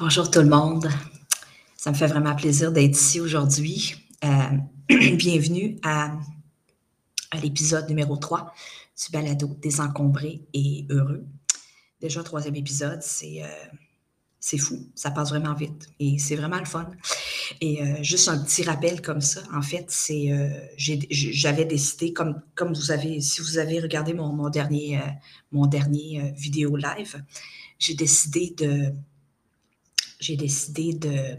Bonjour tout le monde. Ça me fait vraiment plaisir d'être ici aujourd'hui. Euh, bienvenue à, l'épisode numéro 3 du balado Désencombré et heureux. Déjà, troisième épisode, c'est euh, c'est fou. Ça passe vraiment vite et c'est vraiment le fun. Et euh, juste un petit rappel comme ça, en fait, c'est j'avais décidé, comme, vous avez, si vous avez regardé mon dernier vidéo live, j'ai décidé de j'ai décidé de,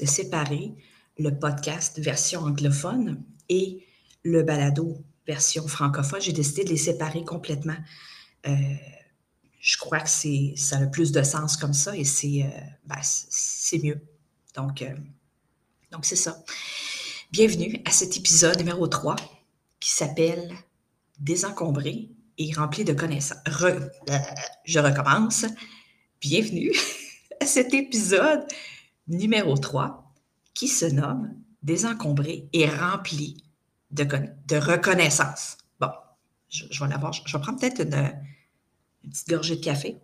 de séparer le podcast version anglophone et le balado version francophone. J'ai décidé de les séparer complètement. Euh, je crois que c'est, ça a le plus de sens comme ça et c'est, euh, ben, c'est mieux. Donc, euh, donc, c'est ça. Bienvenue à cet épisode numéro 3 qui s'appelle Désencombré et rempli de connaissances. je recommence. Bienvenue à cet épisode numéro 3 qui se nomme Désencombré et rempli de, de reconnaissance. Bon, je, vais l'avoir. Je, vais prendre peut-être une, petite gorgée de café.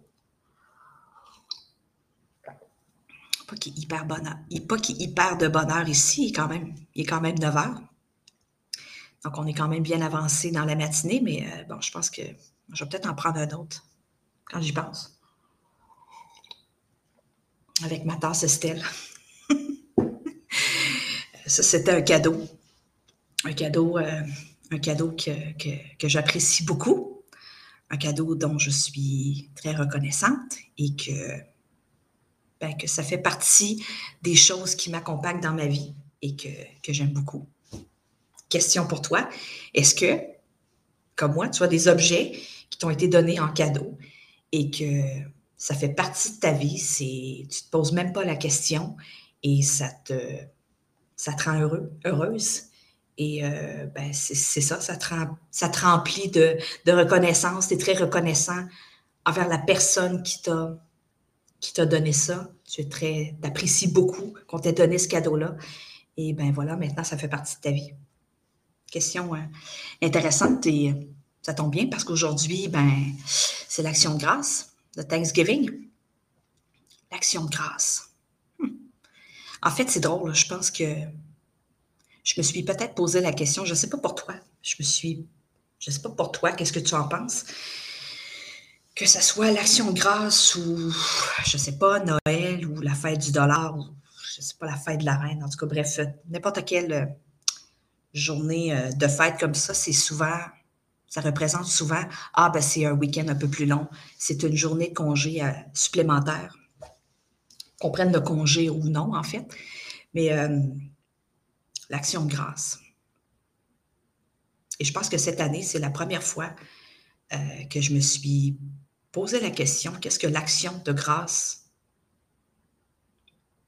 Pas qu'il hyper bonheur. Pas qu'il hyper de bonheur ici, il est quand même, il est quand même 9 heures. Donc, on est quand même bien avancé dans la matinée, mais euh, bon, je pense que je vais peut-être en prendre un autre quand j'y pense avec ma tasse Estelle. Ça, c'était un cadeau. Un cadeau, euh, un cadeau que, j'apprécie beaucoup. Un cadeau dont je suis très reconnaissante et que, ben, que ça fait partie des choses qui m'accompagnent dans ma vie et que, que j'aime beaucoup. Question pour toi. Est-ce que, comme moi, tu as des objets qui t'ont été donnés en cadeau et que ça fait partie de ta vie, c'est, tu te poses même pas la question et ça te, ça te rend heureux, heureuse. Et euh, ben c'est, ça, ça te, ça te remplit de, de reconnaissance. Tu es très reconnaissant envers la personne qui t'a, qui t'a donné ça. Tu es très, apprécies beaucoup qu'on t'ait donné ce cadeau-là. Et ben voilà, maintenant, ça fait partie de ta vie. Question euh, intéressante et ça tombe bien parce qu'aujourd'hui, ben, c'est l'action de grâce de Thanksgiving, l'action de grâce. Hmm. En fait, c'est drôle. Je pense que je me suis peut-être posé la question, je ne sais pas pour toi, je me suis, je ne sais pas pour toi, qu'est-ce que tu en penses? Que ce soit l'action de grâce ou, je ne sais pas, Noël ou la fête du dollar ou, je ne sais pas, la fête de la reine, en tout cas, bref, n'importe quelle euh, journée euh, de fête comme ça, c'est souvent ça représente souvent, ah, ben c'est un week-end un peu plus long, c'est une journée de congé euh, supplémentaire, qu'on prenne le congé ou non, en fait. Mais euh, l'action de grâce. Et je pense que cette année, c'est la première fois euh, que je me suis posé la question, qu'est-ce que l'action de grâce,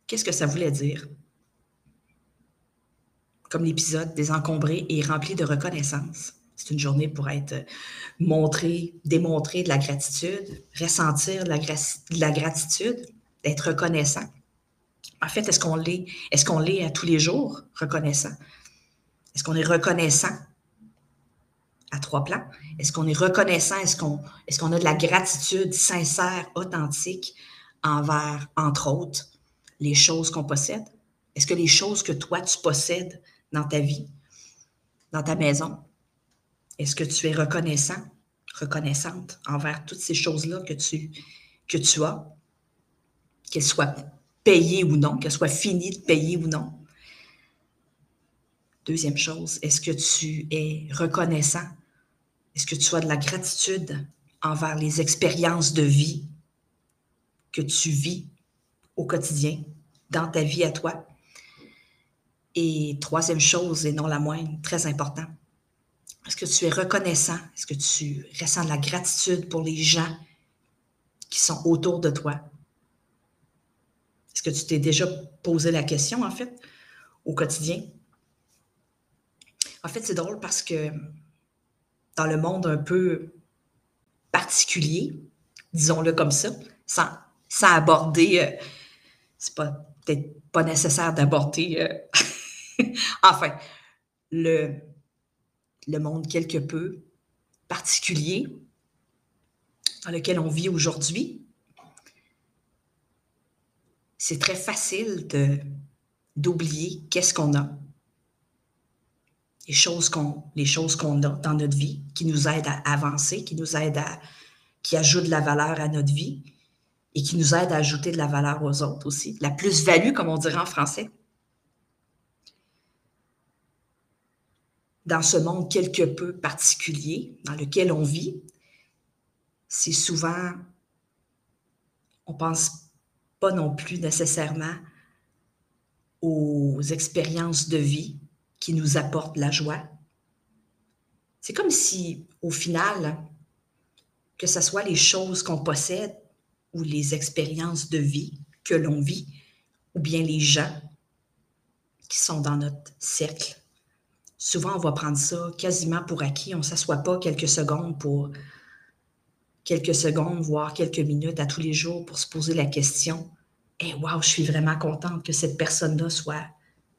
qu'est-ce que ça voulait dire? Comme l'épisode désencombré et rempli de reconnaissance. C'est une journée pour être euh, montré, démontrer de la gratitude, ressentir de la, gratitude, d'être reconnaissant. En fait, est-ce qu'on l'est? Est-ce qu'on à tous les jours reconnaissant? Est-ce qu'on est reconnaissant à trois plans? Est-ce qu'on est reconnaissant? Est-ce qu'on est qu'on a de la gratitude sincère, authentique envers, entre autres, les choses qu'on possède? Est-ce que les choses que toi, tu possèdes dans ta vie, dans ta maison, est-ce que tu es reconnaissant, reconnaissante envers toutes ces choses-là que tu, as, qu'elles soient payées ou non, qu'elles soient finies de payer ou non? Deuxième chose, est-ce que tu es reconnaissant? Est-ce que tu as de la gratitude envers les expériences de vie que tu vis au quotidien, dans ta vie à toi? Et troisième chose, et non la moindre, très important, est-ce que tu es reconnaissant? Est-ce que tu ressens de la gratitude pour les gens qui sont autour de toi? Est-ce que tu t'es déjà posé la question, en fait, au quotidien? En fait, c'est drôle parce que dans le monde un peu particulier, disons-le comme ça, sans, sans aborder, euh, c'est peut-être pas nécessaire d'aborder, euh, enfin, le, le monde quelque peu particulier dans lequel on vit aujourd'hui, c'est très facile d'oublier qu'est-ce qu'on a, les choses qu'on, les choses qu'on a dans notre vie, qui nous aident à avancer, qui nous aident à, qui ajoutent de la valeur à notre vie et qui nous aident à ajouter de la valeur aux autres aussi. La plus-value, comme on dirait en français. Dans ce monde quelque peu particulier dans lequel on vit, c'est souvent, on pense pas non plus nécessairement aux expériences de vie qui nous apportent la joie. C'est comme si, au final, que ce soit les choses qu'on possède ou les expériences de vie que l'on vit, ou bien les gens qui sont dans notre cercle. Souvent, on va prendre ça quasiment pour acquis. On ne s'assoit pas quelques secondes pour quelques secondes, voire quelques minutes à tous les jours pour se poser la question et wow, je suis vraiment contente que cette personne-là soit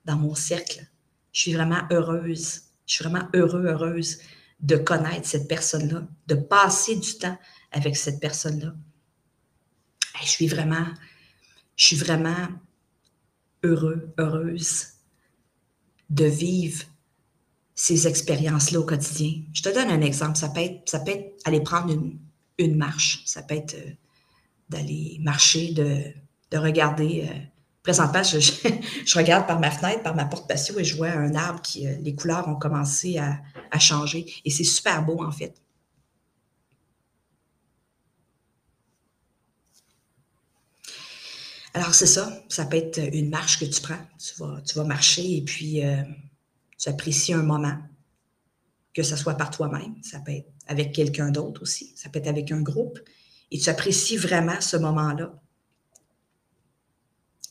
dans mon cercle. Je suis vraiment heureuse. Je suis vraiment heureux, heureuse de connaître cette personne-là, de passer du temps avec cette personne-là. je suis vraiment, je suis vraiment heureux, heureuse de vivre ces expériences-là au quotidien. Je te donne un exemple. Ça peut être, ça peut être aller prendre une, marche. Ça peut être euh, d'aller marcher de de regarder. Euh, présentement, je, je, regarde par ma fenêtre, par ma porte patio et je vois un arbre qui, euh, les couleurs ont commencé à, à changer. Et c'est super beau, en fait. Alors, c'est ça. Ça peut être une marche que tu prends. Tu vas, tu vas marcher et puis tu apprécies un moment, que ce soit par toi-même. Ça peut être avec quelqu'un d'autre aussi. Ça peut être avec un groupe. Et tu apprécies vraiment ce moment-là.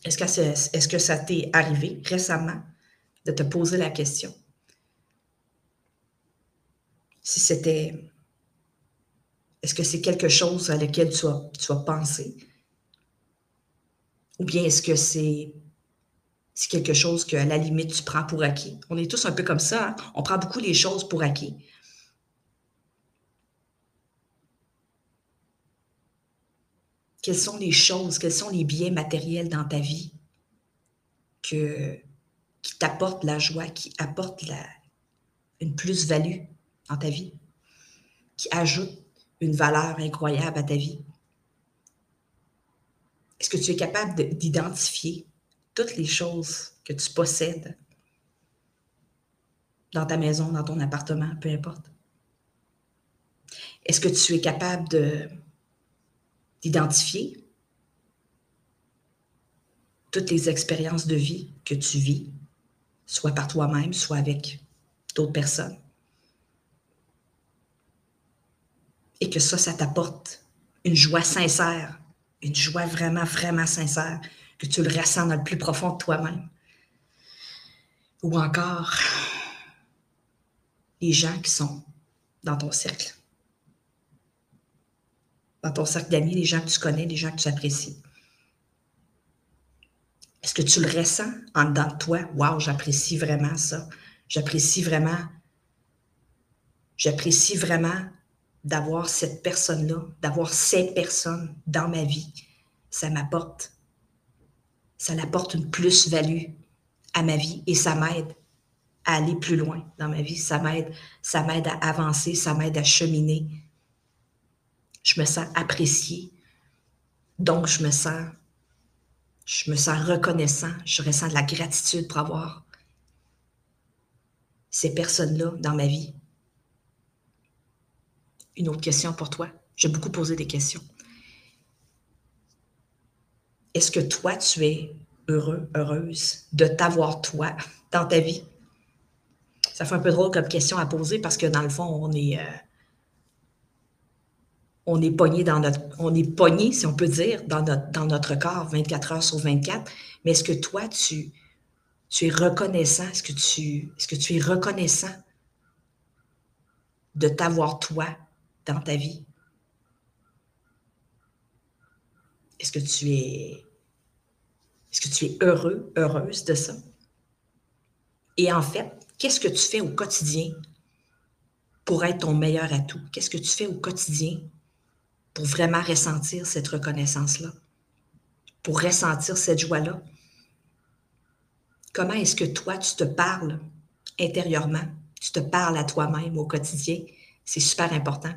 Est-ce que, est, que ça t'est arrivé récemment de te poser la question? Si c'était. Est-ce que c'est quelque chose à laquelle tu as, tu as pensé? Ou bien est-ce que c'est c'est quelque chose qu'à la limite, tu prends pour acquis. On est tous un peu comme ça. Hein? On prend beaucoup les choses pour acquis. quelles sont les choses, quels sont les biens matériels dans ta vie que, qui t'apportent la joie, qui apportent une plus-value dans ta vie, qui ajoutent une valeur incroyable à ta vie? Est-ce que tu es capable d'identifier toutes les choses que tu possèdes dans ta maison, dans ton appartement, peu importe? Est-ce que tu es capable de d'identifier toutes les expériences de vie que tu vis, soit par toi-même, soit avec d'autres personnes. Et que ça, ça t'apporte une joie sincère, une joie vraiment, vraiment sincère, que tu le ressens dans le plus profond de toi-même. Ou encore les gens qui sont dans ton cercle dans ton cercle d'amis, les gens que tu connais, les gens que tu apprécies. Est-ce que tu le ressens en dedans de toi? Waouh, j'apprécie vraiment ça. J'apprécie vraiment, j'apprécie vraiment d'avoir cette personne-là, d'avoir ces personnes dans ma vie. Ça m'apporte, ça apporte une plus-value à ma vie et ça m'aide à aller plus loin dans ma vie. Ça m'aide, ça m'aide à avancer, ça m'aide à cheminer, je me sens appréciée. Donc, je me sens, je me sens reconnaissant. Je ressens de la gratitude pour avoir ces personnes-là dans ma vie. Une autre question pour toi. J'ai beaucoup posé des questions. Est-ce que toi, tu es heureux, heureuse de t'avoir toi dans ta vie? Ça fait un peu drôle comme question à poser parce que dans le fond, on est, euh, pogné dans notre, on est pogné, si on peut dire, dans notre, corps 24 heures sur 24. Mais est-ce que toi, tu, es reconnaissant? Que tu, est-ce que tu es reconnaissant de t'avoir toi dans ta vie? Est-ce que tu es, est-ce que tu es heureux, heureuse de ça? Et en fait, qu'est-ce que tu fais au quotidien pour être ton meilleur atout? Qu'est-ce que tu fais au quotidien pour vraiment ressentir cette reconnaissance-là, pour ressentir cette joie-là? Comment est-ce que toi, tu te parles intérieurement? Tu te parles à toi-même au quotidien? C'est super important.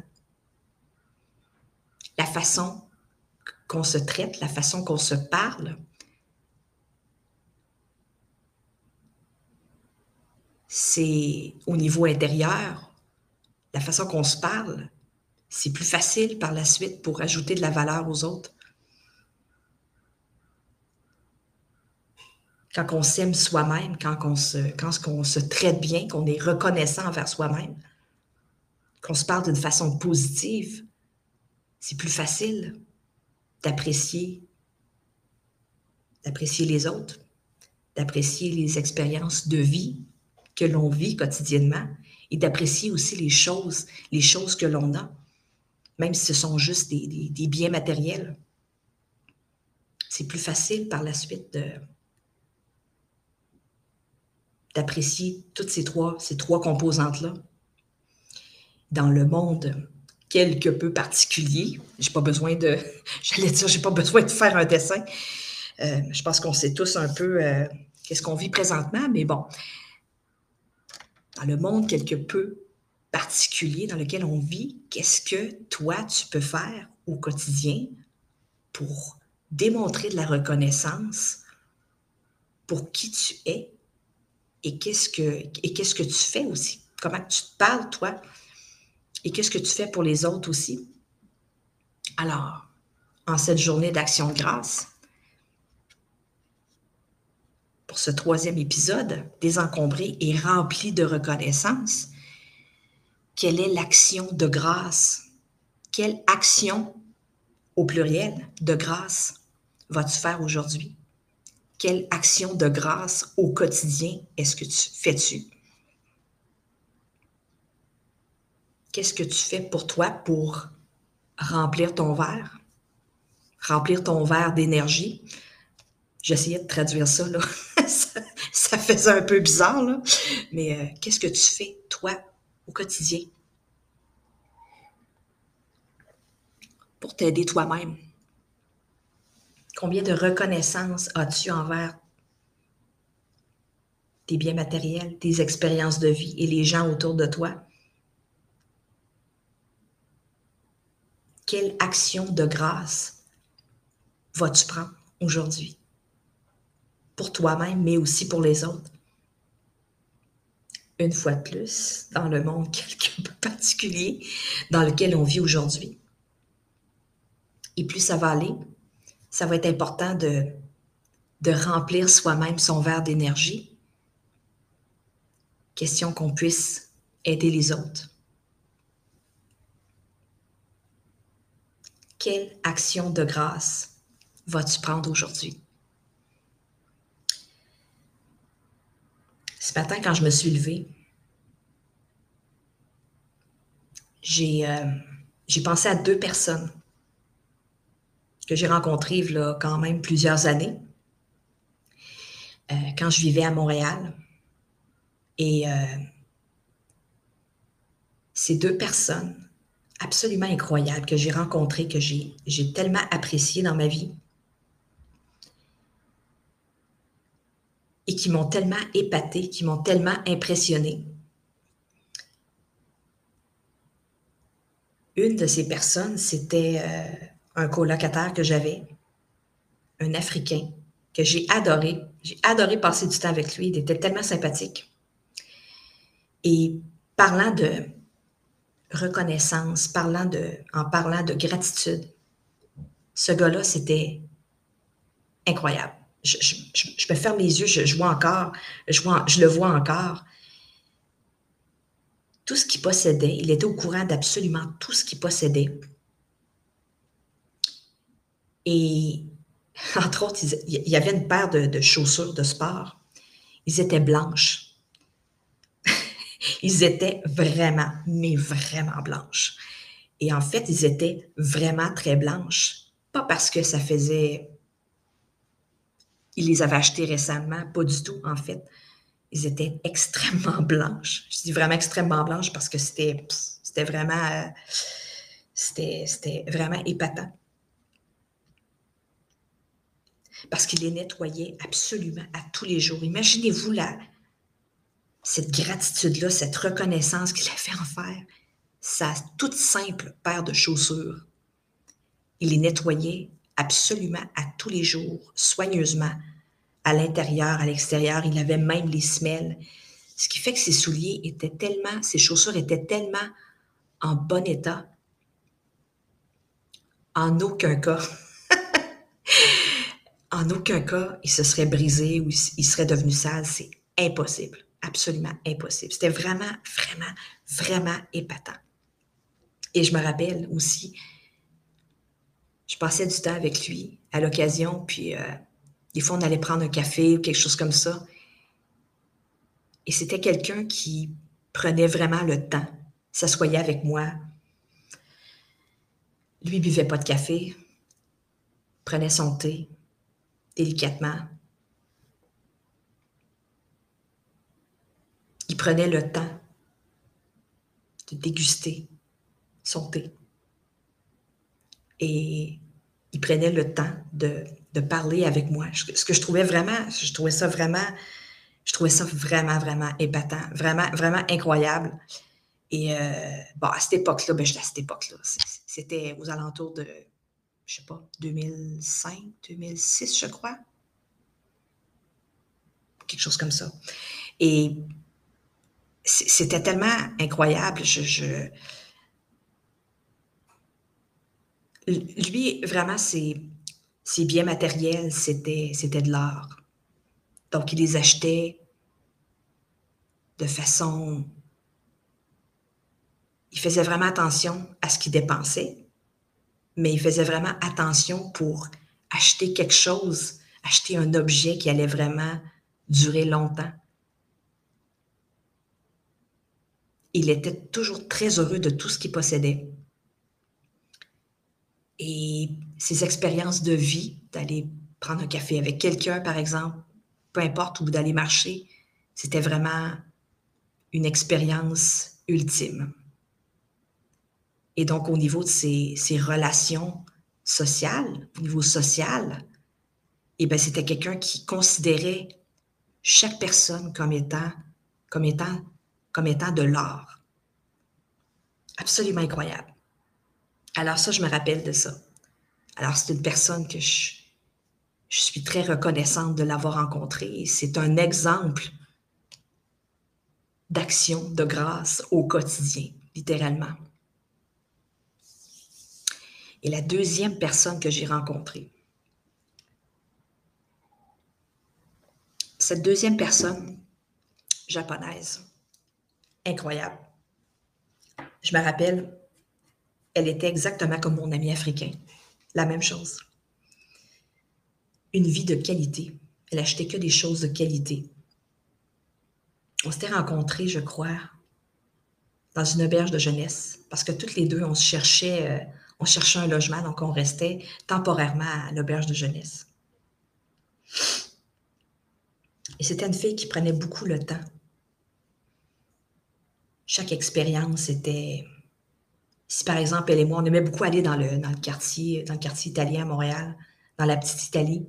La façon qu'on se traite, la façon qu'on se parle, c'est au niveau intérieur, la façon qu'on se parle, c'est plus facile par la suite pour ajouter de la valeur aux autres. Quand on s'aime soi-même, quand, on se, quand se traite bien, qu'on est reconnaissant envers soi-même, qu'on se parle d'une façon positive, c'est plus facile d'apprécier d'apprécier les autres, d'apprécier les expériences de vie que l'on vit quotidiennement et d'apprécier aussi les choses, les choses que l'on a même si ce sont juste des, biens matériels. C'est plus facile par la suite d'apprécier toutes ces trois, ces trois composantes-là. Dans le monde quelque peu particulier, j'ai pas besoin de, j'allais dire, j'ai pas besoin de faire un dessin. Euh, je pense qu'on sait tous un peu euh, qu'est-ce qu'on vit présentement, mais bon, dans le monde quelque peu particulier dans lequel on vit, qu'est-ce que toi, tu peux faire au quotidien pour démontrer de la reconnaissance pour qui tu es et qu'est-ce que, tu fais aussi? Comment tu te parles, toi, et qu'est-ce que tu fais pour les autres aussi? Alors, en cette journée d'action de grâce, pour ce troisième épisode, désencombré et rempli de reconnaissance, quelle est l'action de grâce? Quelle action, au pluriel, de grâce vas-tu faire aujourd'hui? Quelle action de grâce au quotidien est-ce que tu fais-tu? Qu'est-ce que tu fais pour toi pour remplir ton verre? Remplir ton verre d'énergie? J'essayais de traduire ça, là. ça, faisait un peu bizarre, là. Mais euh, qu'est-ce que tu fais, toi, au quotidien? Pour t'aider toi-même? Combien de reconnaissance as-tu envers tes biens matériels, tes expériences de vie et les gens autour de toi? Quelle action de grâce vas-tu prendre aujourd'hui? Pour toi-même, mais aussi pour les autres une fois de plus, dans le monde quelque peu particulier dans lequel on vit aujourd'hui. Et plus ça va aller, ça va être important de, de remplir soi-même son verre d'énergie. Question qu'on puisse aider les autres. Quelle action de grâce vas-tu prendre aujourd'hui? Ce matin, quand je me suis levée, j'ai euh, pensé à deux personnes que j'ai rencontrées a quand même plusieurs années, euh, quand je vivais à Montréal. Et euh, ces deux personnes absolument incroyables que j'ai rencontrées, que j'ai tellement appréciées dans ma vie, et qui m'ont tellement épaté, qui m'ont tellement impressionné. Une de ces personnes, c'était euh, un colocataire que j'avais, un Africain, que j'ai adoré. J'ai adoré passer du temps avec lui. Il était tellement sympathique. Et parlant de reconnaissance, parlant de, en parlant de gratitude, ce gars-là, c'était incroyable je, me ferme les yeux, je, vois encore, je le vois encore. Tout ce qu'il possédait, il était au courant d'absolument tout ce qu'il possédait. Et entre autres, il y avait une paire de, de chaussures de sport. Ils étaient blanches. ils étaient vraiment, mais vraiment blanches. Et en fait, ils étaient vraiment très blanches. Pas parce que ça faisait il les avait achetés récemment, pas du tout, en fait. Ils étaient extrêmement blanches. Je dis vraiment extrêmement blanches parce que c'était, c'était vraiment, euh, c'était, vraiment épatant. parce qu'il les nettoyait absolument à tous les jours. Imaginez-vous cette gratitude-là, cette reconnaissance qu'il a fait en faire. Sa toute simple paire de chaussures. Il les nettoyait absolument à tous les jours, soigneusement, à l'intérieur, à l'extérieur. Il avait même les semelles. Ce qui fait que ses souliers étaient tellement, ses chaussures étaient tellement en bon état. En aucun cas, en aucun cas, il se serait brisé ou il serait devenu sale. C'est impossible. Absolument impossible. C'était vraiment, vraiment, vraiment épatant. Et je me rappelle aussi, je passais du temps avec lui à l'occasion, puis euh, des fois on allait prendre un café ou quelque chose comme ça. Et c'était quelqu'un qui prenait vraiment le temps, s'assoyait avec moi. Lui, il buvait pas de café, prenait son thé délicatement. Il prenait le temps de déguster son thé. Et il prenait le temps de, parler avec moi. Ce que je trouvais vraiment, je trouvais ça vraiment, je trouvais ça vraiment, vraiment épatant, vraiment, vraiment incroyable. Et euh, bon, à cette époque-là, ben, à cette époque-là, c'était aux alentours de, je sais pas, 2005, 2006, je crois. Quelque chose comme ça. Et c'était tellement incroyable. je, lui, vraiment, ses, biens matériels, c'était, c'était de l'art. Donc, il les achetait de façon... Il faisait vraiment attention à ce qu'il dépensait, mais il faisait vraiment attention pour acheter quelque chose, acheter un objet qui allait vraiment durer longtemps. Il était toujours très heureux de tout ce qu'il possédait. Et ces expériences de vie, d'aller prendre un café avec quelqu'un, par exemple, peu importe, ou d'aller marcher, c'était vraiment une expérience ultime. Et donc, au niveau de ces, relations sociales, au niveau social, eh bien, c'était quelqu'un qui considérait chaque personne comme étant, comme étant, comme étant de l'art. Absolument incroyable. Alors ça, je me rappelle de ça. Alors c'est une personne que je, suis très reconnaissante de l'avoir rencontrée. C'est un exemple d'action, de grâce au quotidien, littéralement. Et la deuxième personne que j'ai rencontrée, cette deuxième personne japonaise, incroyable. Je me rappelle, elle était exactement comme mon ami africain. La même chose. Une vie de qualité. Elle achetait que des choses de qualité. On s'était rencontrés, je crois, dans une auberge de jeunesse, parce que toutes les deux, on cherchait, euh, on cherchait un logement, donc on restait temporairement à l'auberge de jeunesse. Et c'était une fille qui prenait beaucoup le temps. Chaque expérience était si par exemple, elle et moi, on aimait beaucoup aller dans le, dans le quartier, dans le quartier italien à Montréal, dans la petite Italie.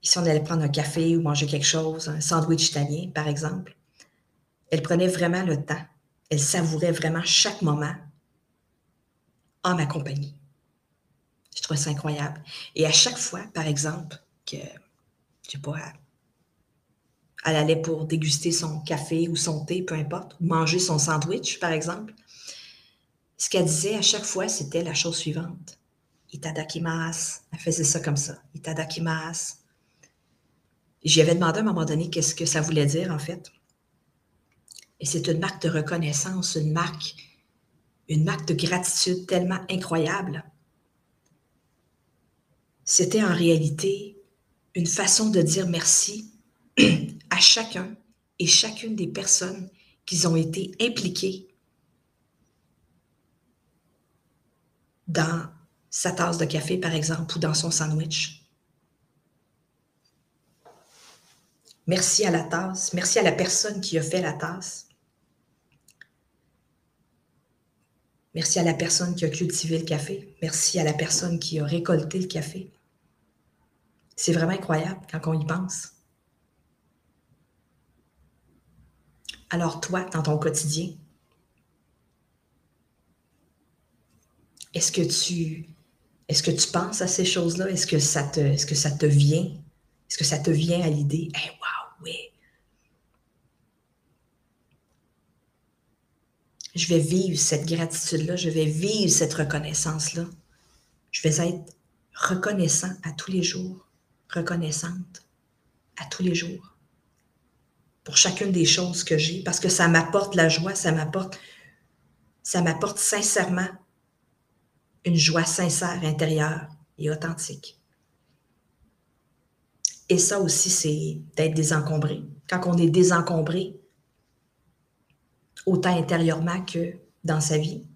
Ici, on allait prendre un café ou manger quelque chose, un sandwich italien, par exemple. Elle prenait vraiment le temps. Elle savourait vraiment chaque moment en ma compagnie. Je trouvais ça incroyable. Et à chaque fois, par exemple, que, je sais pas, elle allait pour déguster son café ou son thé, peu importe, ou manger son sandwich, par exemple, ce qu'elle disait à chaque fois, c'était la chose suivante. Itadakimasu. Elle faisait ça comme ça. Itadakimasu. J'y avais demandé à un moment donné qu'est-ce que ça voulait dire, en fait. Et c'est une marque de reconnaissance, une marque, une marque de gratitude tellement incroyable. C'était en réalité une façon de dire merci à chacun et chacune des personnes qui ont été impliquées dans sa tasse de café, par exemple, ou dans son sandwich. Merci à la tasse, merci à la personne qui a fait la tasse. Merci à la personne qui a cultivé le café. Merci à la personne qui a récolté le café. C'est vraiment incroyable quand on y pense. Alors toi, dans ton quotidien, est-ce que tu penses à ces choses-là? Est-ce que ça te vient? Est-ce que ça te vient à l'idée? Eh wow, oui. Je vais vivre cette gratitude-là, je vais vivre cette reconnaissance-là. Je vais être reconnaissant à tous les jours, reconnaissante à tous les jours pour chacune des choses que j'ai parce que ça m'apporte la joie, ça m'apporte ça m'apporte sincèrement une joie sincère intérieure et authentique. Et ça aussi, c'est d'être désencombré. Quand on est désencombré, autant intérieurement que dans sa vie,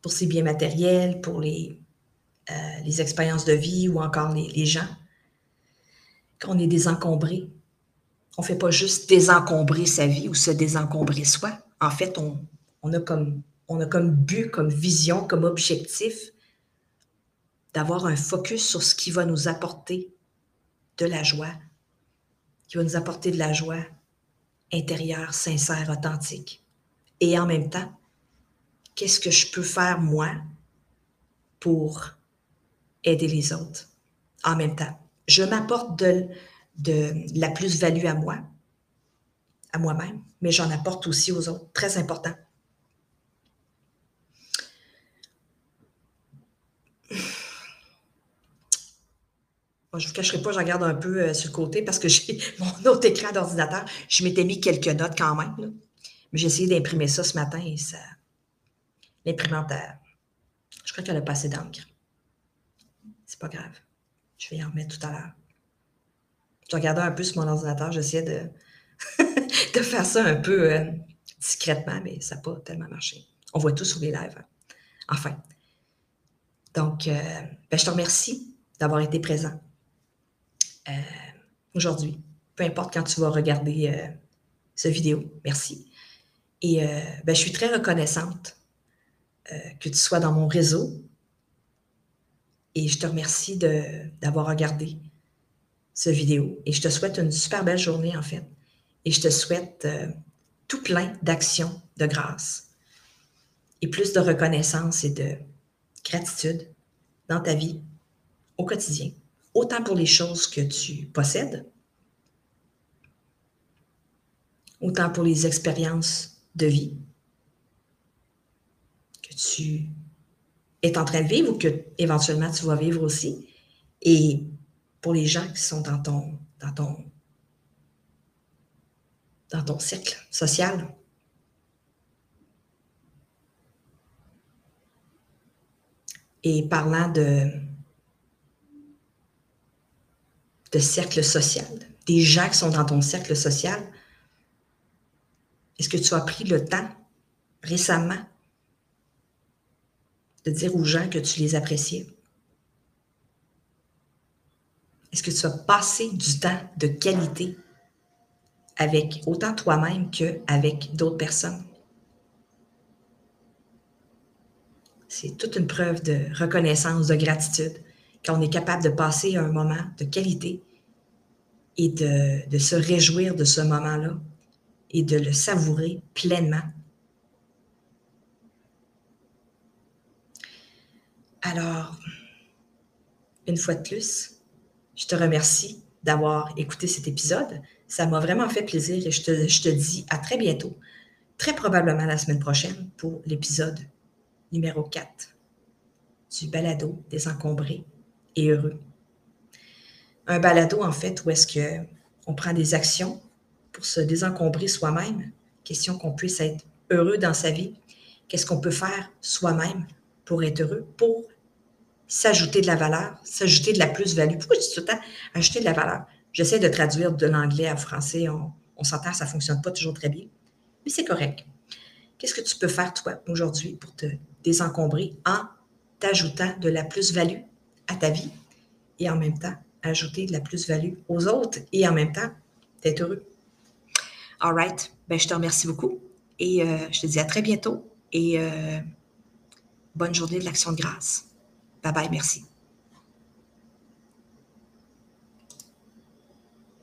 pour ses biens matériels, pour les, euh, les expériences de vie ou encore les, les gens, quand on est désencombré, on ne fait pas juste désencombrer sa vie ou se désencombrer soi. En fait, on, on, a, comme, on a comme but, comme vision, comme objectif d'avoir un focus sur ce qui va nous apporter de la joie, qui va nous apporter de la joie intérieure, sincère, authentique. Et en même temps, qu'est-ce que je peux faire moi pour aider les autres? En même temps? Je m'apporte de, la plus-value à moi, à moi-même, mais j'en apporte aussi aux autres. Très important. Je ne vous cacherai pas, je regarde un peu euh, sur le côté parce que j'ai mon autre écran d'ordinateur. Je m'étais mis quelques notes quand même. Mais j'ai essayé d'imprimer ça ce matin et ça. L'imprimante, je crois qu'elle a passé d'encre. C'est pas grave. Je vais y en remettre tout à l'heure. Je regardais un peu sur mon ordinateur, j'essayais de, faire ça un peu euh, discrètement, mais ça n'a pas tellement marché. On voit tout sur les lives. Hein. Enfin. Donc, euh, ben, je te remercie d'avoir été présent. Euh, aujourd'hui. Peu importe quand tu vas regarder euh, cette vidéo. Merci. Et euh, ben, je suis très reconnaissante que tu sois dans mon réseau. Et je te remercie d'avoir regardé cette vidéo. Et je te souhaite une super belle journée, en fait. Et je te souhaite tout plein d'actions de grâce et plus de reconnaissance et de gratitude dans ta vie au quotidien autant pour les choses que tu possèdes, autant pour les expériences de vie que tu es en train de vivre ou que éventuellement tu vas vivre aussi, et pour les gens qui sont dans ton, dans ton, dans ton cercle social. Et parlant de, de cercle social, des gens qui sont dans ton cercle social, est-ce que tu as pris le temps récemment de dire aux gens que tu les appréciais? Est-ce que tu as passé du temps de qualité avec autant toi-même qu'avec d'autres personnes? C'est toute une preuve de reconnaissance, de gratitude quand on est capable de passer un moment de qualité et de, se réjouir de ce moment-là et de le savourer pleinement. Alors, une fois de plus, je te remercie d'avoir écouté cet épisode. Ça m'a vraiment fait plaisir et je te, dis à très bientôt, très probablement la semaine prochaine pour l'épisode numéro 4 du balado désencombré heureux. Un balado, en fait, où est-ce qu'on prend des actions pour se désencombrer soi-même. Question qu'on puisse être heureux dans sa vie. Qu'est-ce qu'on peut faire soi-même pour être heureux, pour s'ajouter de la valeur, s'ajouter de la plus-value? Pourquoi je dis tout le temps ajouter de la valeur? J'essaie de traduire de l'anglais à français. On, on s'entend, ça ne fonctionne pas toujours très bien. Mais c'est correct. Qu'est-ce que tu peux faire, toi, aujourd'hui, pour te désencombrer en t'ajoutant de la plus-value? À ta vie et en même temps ajouter de la plus-value aux autres et en même temps d'être heureux. All right. Ben, je te remercie beaucoup et euh, je te dis à très bientôt et euh, bonne journée de l'Action de grâce. Bye bye, merci.